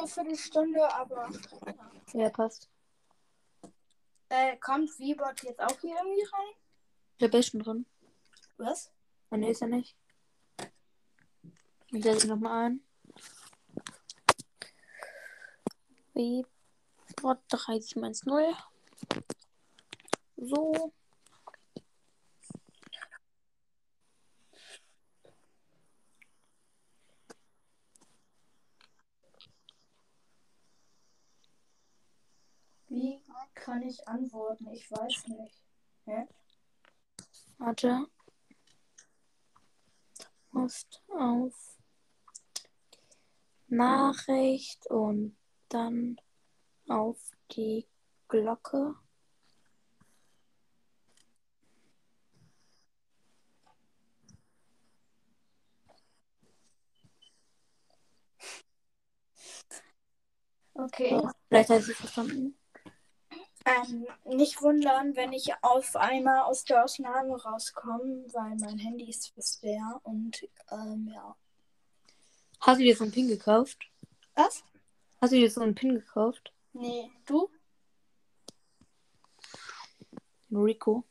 nur eine Viertelstunde, aber. Ja, passt. Äh, kommt V-Bot jetzt auch hier irgendwie rein? Der Beste drin. Was? Ah, nee, ist er nicht. Ich setze nochmal ein. Wie? Bot 3010. So. Wie kann ich antworten? Ich weiß nicht. Hä? Warte. Musst auf Nachricht und dann auf die Glocke. Okay. So, vielleicht hast du es verstanden. Ähm, nicht wundern, wenn ich auf einmal aus der Ausnahme rauskomme, weil mein Handy ist fast leer und ähm, ja. Hast du dir so einen Pin gekauft? Was? Hast du dir so einen Pin gekauft? Nee, du? Rico.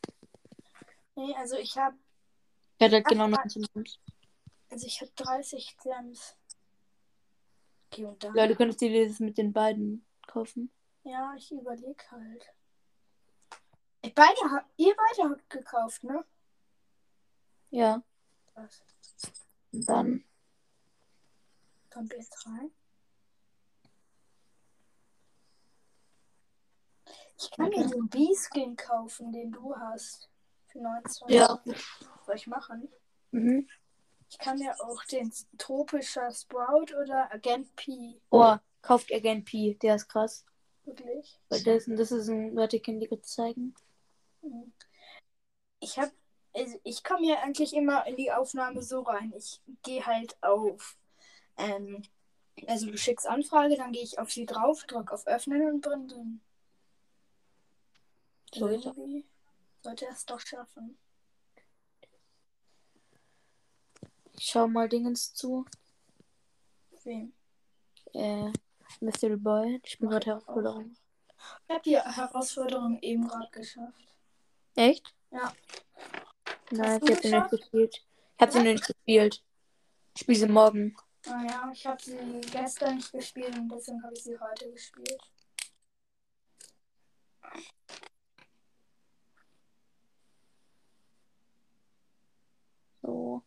Nee, also ich habe Ja, der hat Ach, genau ah. 19 Cent. also ich habe 30 Cent. Okay, und dann. Ja, du könntest dir das mit den beiden kaufen. Ja, ich überlege halt. Ihr beide, habt- ihr beide habt gekauft, ne? Ja. Was? Und dann. Kommt jetzt rein. Ich kann mir den B-Skin kaufen, den du hast. Für 29. Ja. Soll ich machen? Mhm. Ich kann mir auch den tropischer Sprout oder Agent P. Oh, kauft Agent P. Der ist krass. Wirklich? Weil das, das ist ein. Warte, ich kann dir kurz zeigen. Mhm. Ich hab. Also ich komme ja eigentlich immer in die Aufnahme so rein. Ich gehe halt auf. Ähm, also du schickst Anfrage, dann gehe ich auf sie drauf, drück auf Öffnen und bin drin. Sollte er es doch schaffen. Ich schau mal Dingens zu. Wem? Äh, Mystery Boy. Ich bin gerade. Herausforderung. Ich habe die Herausforderung eben gerade geschafft. Echt? Ja. Nein, ich hab sie nicht gespielt. Ich hab sie nicht gespielt. Ich spiele sie morgen. Naja, Ah ich habe sie gestern nicht gespielt und deswegen habe ich sie heute gespielt. So,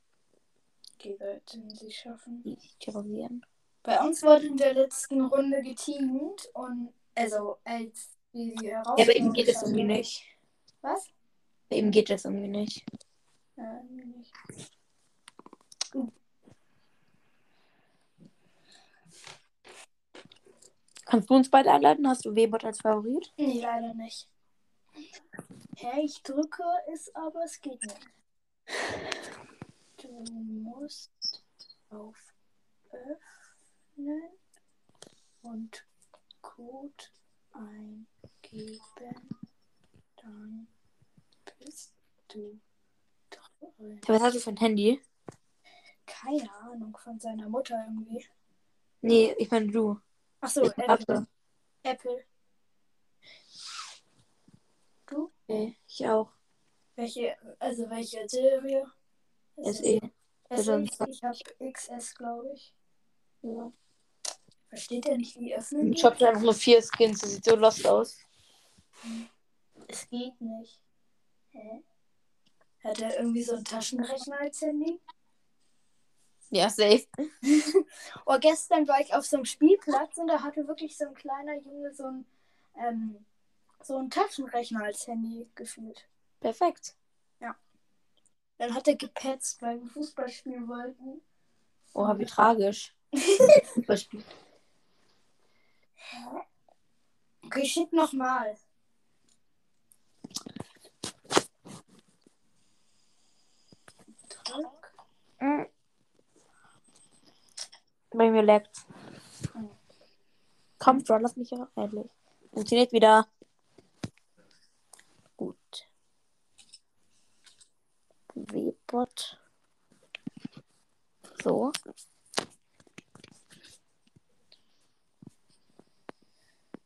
Die sollten sie schaffen. die terrorisieren. Bei uns wurde in der letzten Runde geteamt und also als wir die Ja, Herausforderung bei ihm geht es irgendwie nicht. Was? Bei ihm geht es irgendwie nicht. Ja, irgendwie nicht. Kannst du uns beide einladen? Hast du Webot als Favorit? Nee, leider nicht. Hä, ich drücke es, aber es geht nicht. Du musst auf Öffnen und Code eingeben. Dann bist du drin. Was hast du für ein Handy? Keine Ahnung von seiner Mutter irgendwie. Nee, ich meine du. Achso, Apple. Apple. Du? Okay, ich auch. Welche, also welche Serie? SE. SE? Ich habe XS, glaube ich. Ja. Versteht er nicht, wie öffnen geht? Shop sind einfach nur vier Skins. Das sieht so lost aus. Es geht nicht. Hä? Hat er irgendwie so einen Taschenrechner als Handy? Ja, safe. Oh, gestern war ich auf so einem Spielplatz und da hatte wirklich so ein kleiner Junge so ein, ähm, so einen Taschenrechner als Handy gefühlt. Perfekt. Dann hat er gepetzt, weil wir Fußball spielen wollten. Oh, wie tragisch. Fußballspiel. Okay, schick nochmal. Bei mir laggt. Hm. Komm, John, lass mich ja endlich. Funktioniert wieder. Gut. W-Bot. So.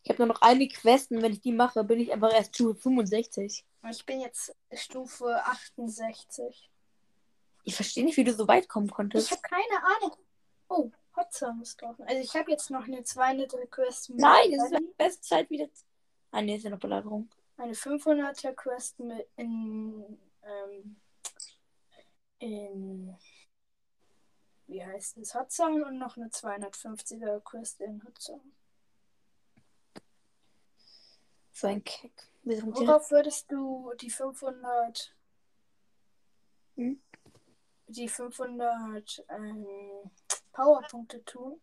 Ich habe nur noch eine Quest und wenn ich die mache, bin ich einfach erst Stufe 65. Ich bin jetzt Stufe 68. Ich verstehe nicht, wie du so weit kommen Ich konntest. habe keine Ahnung. Oh, Hotzone ist drauf. Also ich habe jetzt noch eine 200er Quest mit Nein, es ist die beste Zeit wieder. Ah, nee, ist ja noch Belagerung. eine 500er Quest mit in ähm, in wie heißt es Hotzone und noch eine 250er Quest in Hotzone. So ein direkt- Worauf würdest du die 500 Hm? die 500 ähm, Powerpunkte tun?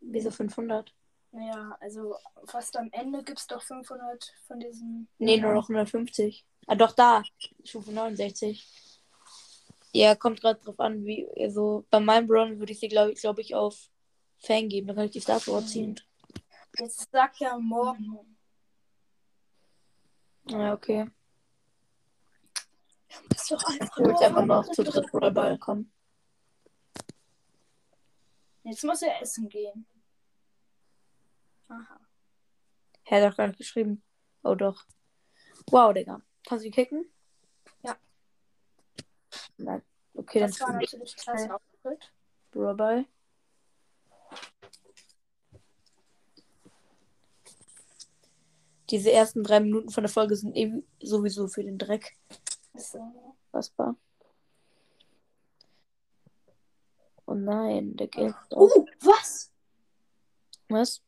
Wieso 500? Naja, also fast am Ende gibt es doch 500 von diesen. Nee, nur noch 150. Ah, doch, da. Stufe 69. Ja, kommt gerade drauf an, wie. Also, bei meinem Bron würde ich sie, glaube ich, glaub ich, auf Fang geben. Dann kann ich die Star Power ziehen. Jetzt sagt er morgen. Ja, okay. Das ist doch einfach. Ich würde einfach noch zu dritt Ball kommen. Jetzt muss er essen gehen. Aha. Er hat doch gar nicht geschrieben. Oh, doch. Wow, Digga. Kannst du ihn kicken? Ja. Nein. Okay, dann Das war natürlich klasse Auftritt. Brawlball. Diese ersten drei Minuten von der Folge sind eben sowieso für den Dreck. So. Fassbar. Oh nein, der Geld. Oh, was? Was?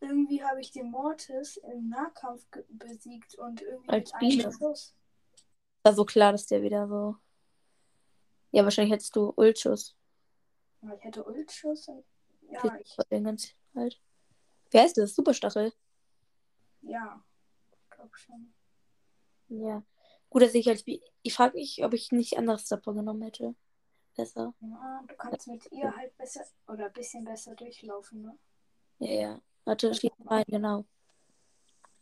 Irgendwie habe ich den Mortis im Nahkampf besiegt und irgendwie Als Biene. War so klar, dass der wieder so. Ja, wahrscheinlich hättest du Ultschuss. Ich hätte Ultschuss. und- Ja, ich, Den ganz halt. Wie heißt das? Superstachel. Ja. Glaub schon. Ja. Gut, dass ich als. Bi- Ich frage mich, ob ich nicht anderes Zapper genommen hätte. Besser. Ja, du kannst mit ihr halt besser oder ein bisschen besser durchlaufen, ne? Ja, ja. Warte, schieß rein, genau.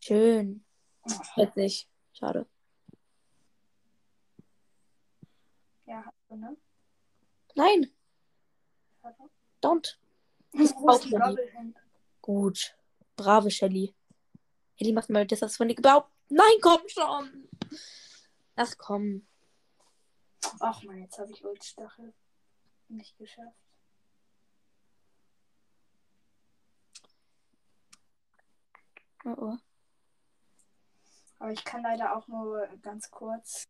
Schön. Witzig. Schade. Ja, hast du, ne? Nein, Warte. don't. Wo ist auch die? Gut. Brave Shelly. Shelly macht mal das, was von dir gebaut. Nein, komm schon. Ach komm. Ach man, jetzt habe ich Ultstachel nicht geschafft. Oh, oh. Aber ich kann leider auch nur ganz kurz.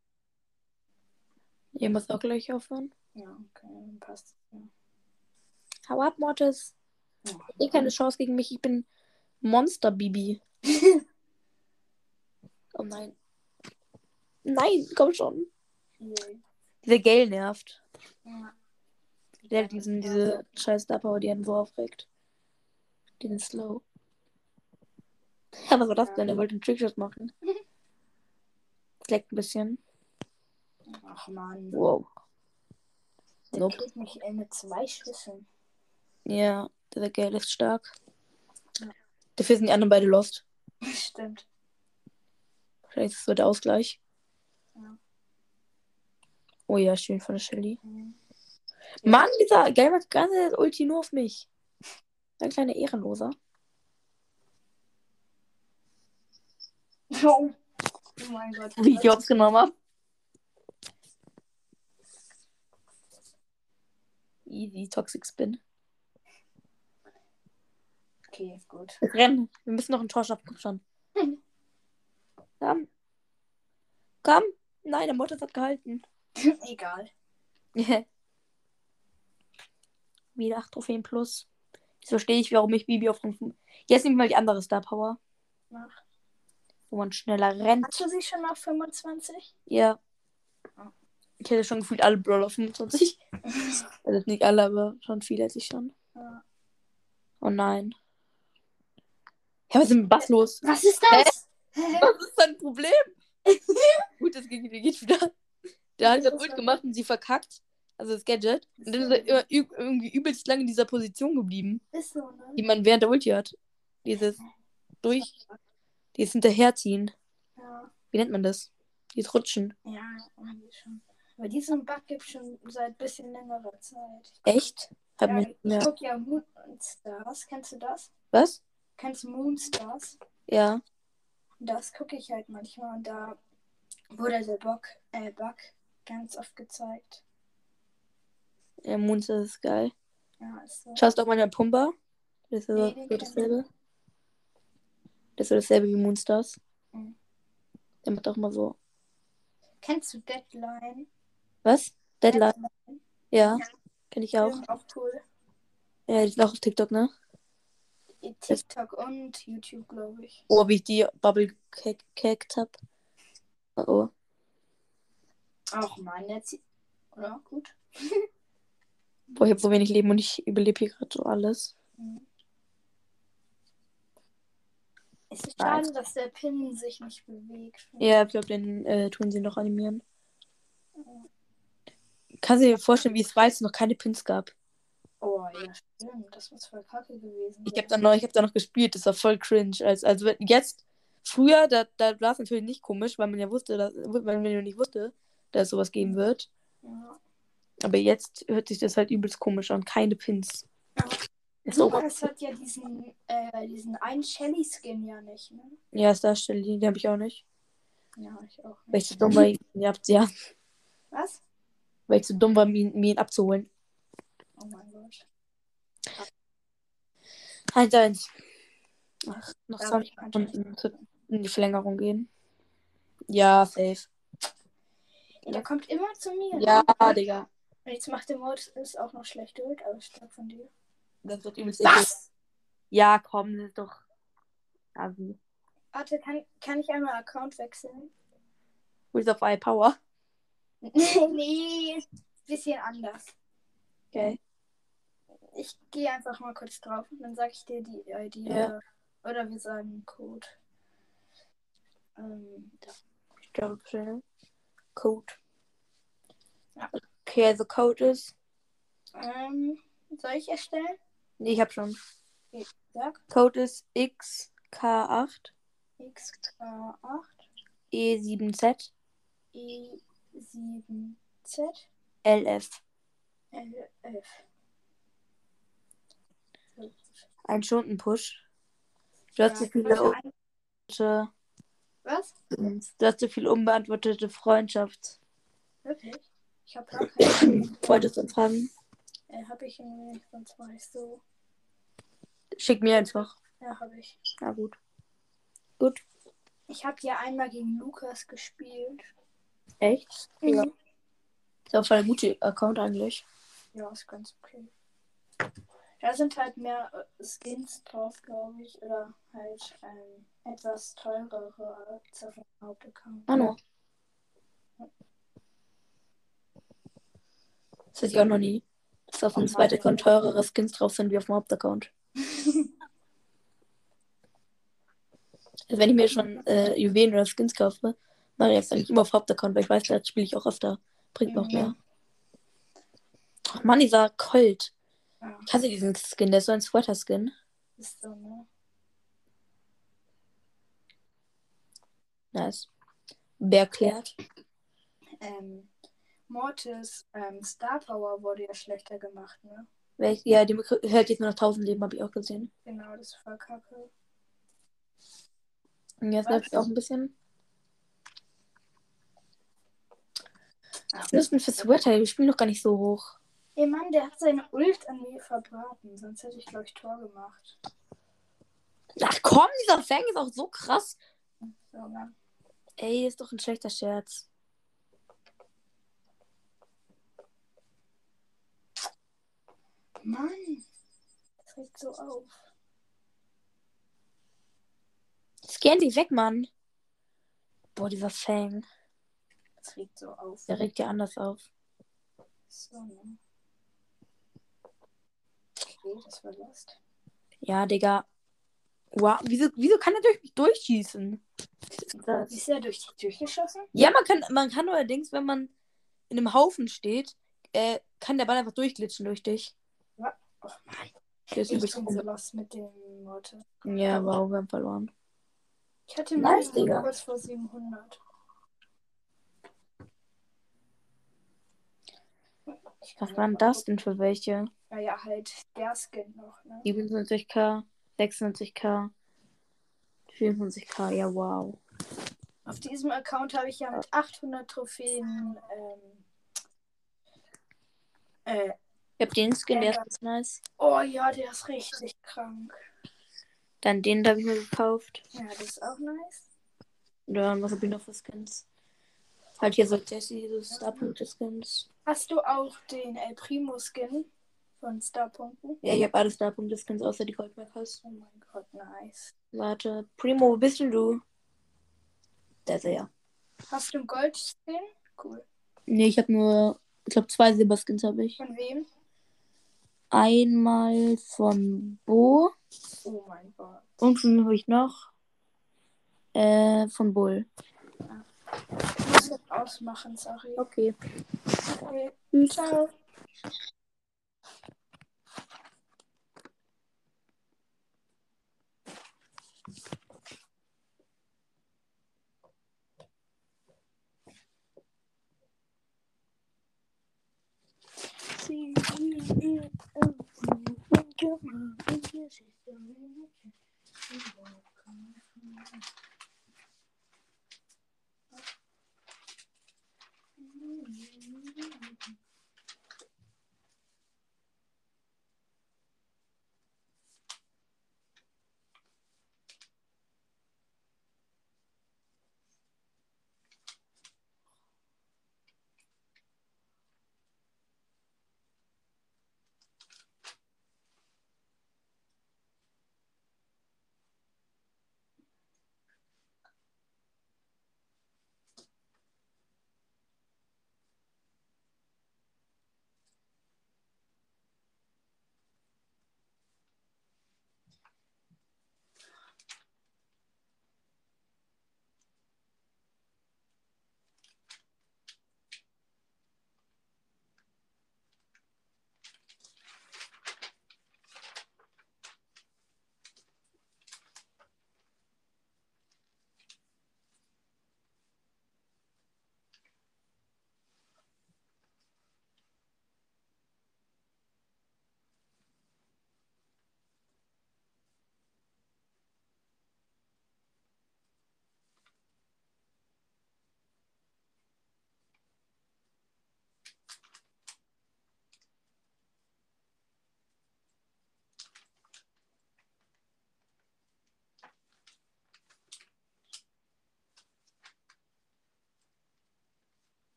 Ihr müsst auch gleich aufhören. Ja, okay, dann passt. Ja. Hau ab, Mortis. Ja. Eh keine Chance gegen mich. Ich bin Monster Bibi. oh nein. Nein, komm schon. Yay. Dieser Gale nervt. Ja. Der hat diesen, diese scheiß Star die einen so aufregt. Den ist slow. Ja, was war das denn? Er wollte einen Trickshot machen. Das leckt ein bisschen. Ach man. Wow. Der Nope. kriegt mich äh, mit zwei Schüsseln. Ja, dieser Gale ist stark. Ja. Dafür sind die anderen beide lost. Stimmt. Vielleicht ist es so der Ausgleich. Ja. Oh ja, schön von der Shelly. Mhm. Mann, dieser Gale macht ganze Ulti nur auf mich. Ein kleiner Ehrenloser. Oh. oh mein Gott. Wie ich Jobs genommen habe. Easy, Toxic Spin. Okay, gut. Rennen. Wir müssen noch einen Tor schaffen. Komm schon. Komm. Komm. Nein, der Mortis hat gehalten. Egal. Wieder 8 Trophäen plus. Jetzt verstehe ich, warum ich Bibi auf den... Jetzt nehmen wir mal die andere Star Power, Mach. wo man schneller rennt. Hast du sie schon auf 25? Ja. Ich hätte schon gefühlt alle Brawler auf 25. Also nicht alle, aber schon viele hätte ich schon. Ja. Oh nein. Ja, was ist denn mit Bass los? Was ist das? Was ist dein Problem? Gut, das geht, geht wieder. Der hat das Ult gemacht und sie verkackt. Also das Gadget. Und dann ist er irgendwie übelst lange in dieser Position geblieben, Ist so, ne? die man während der Ulti hat. Dieses durch, dieses Hinterherziehen. Ja, Wie nennt man das? Dieses Rutschen. ja, schon. Aber diesen Bug gibt es schon seit bisschen längerer Zeit. Echt? Hat Ja, mir ich mehr. guck ja Moonstars. Kennst du das? Was? Kennst du Moonstars? Ja. Das gucke ich halt manchmal und da wurde der Bock, äh, Bug ganz oft gezeigt. Ja, Moonstars ist geil. Ja, ist so. Schaust du auch manchmal Pumba? Das ist so, Nee, so kenn dasselbe. Das ist so dasselbe wie Moonstars. Mhm. Der macht auch mal so. Kennst du Deadline? Was? Deadline? Ja. Kenn ich auch. Auch cool. Ja, die sind auch auf TikTok, ne? TikTok und YouTube, glaube ich. Oh, wie ich die Bubble gehackt hab. Oh, oh. Ach man, jetzt. Oder? Gut. Boah, ich habe so wenig Leben und ich überlebe hier gerade so alles. Mhm. Es ist schade, dass der Pin sich nicht bewegt. Ja, ich glaube, den äh, tun sie noch animieren. Kannst du dir vorstellen, wie es es noch keine Pins gab? Oh, ja, stimmt. Das muss voll kacke gewesen Ich habe da noch, ich hab da noch gespielt, das war voll cringe. Also, also jetzt, früher, da, da war es natürlich nicht komisch, weil man ja wusste, dass, weil man ja nicht wusste, dass es sowas geben wird. Ja. Aber jetzt hört sich das halt übelst komisch an. Keine Pins. Ja. Ist so, Lukas hat ja diesen, äh, diesen einen Shelly-Skin ja nicht, ne? ja, ist da Stelle, die habe ich auch nicht. Ja, ich auch Weil ich nicht. zu dumm war, ihn ihn abz- ja, Was? weil ich zu dumm war, mir ihn abzuholen. Oh mein Gott. 1-1. Ach, noch Ja, 20 aber ich Sekunden zu- in die Verlängerung gehen. Ja, safe. Der kommt immer zu mir. Ja, ne? Digga. Und jetzt macht der Mod ist auch noch schlecht durch, aber stark von dir. Das wird übelst eklig. Ja, komm, das ist doch. Asi. Warte, kann, kann ich einmal Account wechseln? Wo ist auf iPower? nee, bisschen anders. Okay. Ich gehe einfach mal kurz drauf und dann sage ich dir die ID Ja. oder, wir sagen Code. Ähm, Ich glaube, schnell. Code. Ja. Okay, also Code ist. ähm, soll ich erstellen? Nee, ich hab schon. Sag Code ist XK8 XK8 E7Z E7Z LF. LF. Ein Stundenpush. Du hast Ja, so viele ein- unbeantwortete, Was? du hast so viele unbeantwortete Freundschaft. Wirklich? Ich habe gar keine. Wolltest du fragen? Äh, habe ich irgendwie nicht, sonst war ich so. Schick mir einfach. Ja, habe ich. Na gut. Gut. Ich habe ja einmal gegen Lukas gespielt. Echt? Ja. Ist auch voll ein guter Account eigentlich. Ja, ist ganz okay. Da sind halt mehr äh, Skins drauf, glaube ich. Oder halt ähm, etwas teurere als auf dem Hauptaccount. Manu. Das weiß ich auch noch nie. Dass auf dem zweiten. Account teurere Skins drauf sind wie auf dem Hauptaccount. Also wenn ich mir schon äh, Juwelen oder Skins kaufe, mache ich jetzt eigentlich immer auf Hauptaccount, weil ich weiß, da spiele ich auch öfter. Bringt noch Mhm. mehr. Ach Mann, dieser Colt. Ja, Kannst du diesen Skin? Der ist so ein Sweater-Skin. ist so, ne? Nice. Wer klärt? Ähm, Mortis ähm, Star Power wurde ja schlechter gemacht, ne? Welch, ja, die hört jetzt nur noch 1000 Leben, habe ich auch gesehen. Genau, das ist voll kacke. Und jetzt läuft auch ein bisschen. Was ist denn für Sweater? Wir spielen doch gar nicht so hoch. Ey Mann, der hat seine Ult an mir verbraten. Sonst hätte ich, glaube ich, Tor gemacht. Ach komm, dieser Fang ist auch so krass. So, ne? Ey, ist doch ein schlechter Scherz. Mann, das regt so auf. Scan dich weg, Mann. Boah, dieser Fang. Das regt so auf. Der regt ja anders auf. So, ne? Okay, das war Lust. Ja, Digga. Wow, wieso, wieso kann er durch mich durchschießen? Ist er durch dich durchgeschossen? Ja, man kann, man kann allerdings, wenn man in einem Haufen steht, äh, kann der Ball einfach durchglitschen durch dich. Oh Mann. Ich bin so lost mit dem Worte. Ja, wow, wir haben verloren. Ich hatte Nice, mal Digga. kurz vor 700. Ich kann Was ja waren das denn für welche? Naja, halt der Skin noch, ne? 27k, 96k, 24k, ja, wow. Auf diesem Account habe ich ja mit 800 Trophäen. Ähm, äh, Ich hab den Skin, der ist ganz nice. oh ja, der ist richtig krank. Dann den, habe ich mir gekauft. Ja, das ist auch nice. Oder was hab ich noch für Skins? Halt hier so Jessie, so Starpunkte-Skins. Hast du auch den El Primo Skin von Starpunkten? Ja, ich habe alle Starpunkte-Skins außer die Goldmarkers. Oh mein Gott, nice. Warte, Primo, wo bist denn du? Der ist er ja. Hast du einen Gold Skin? Cool. Nee, ich habe nur, ich glaube, zwei Silberskins habe ich. Von wem? Einmal von Bo Oh mein Gott. und von habe ich noch? Äh, von Bull. Ich muss jetzt ausmachen, sorry. Okay. Okay. Ciao.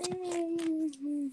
Mm-hmm.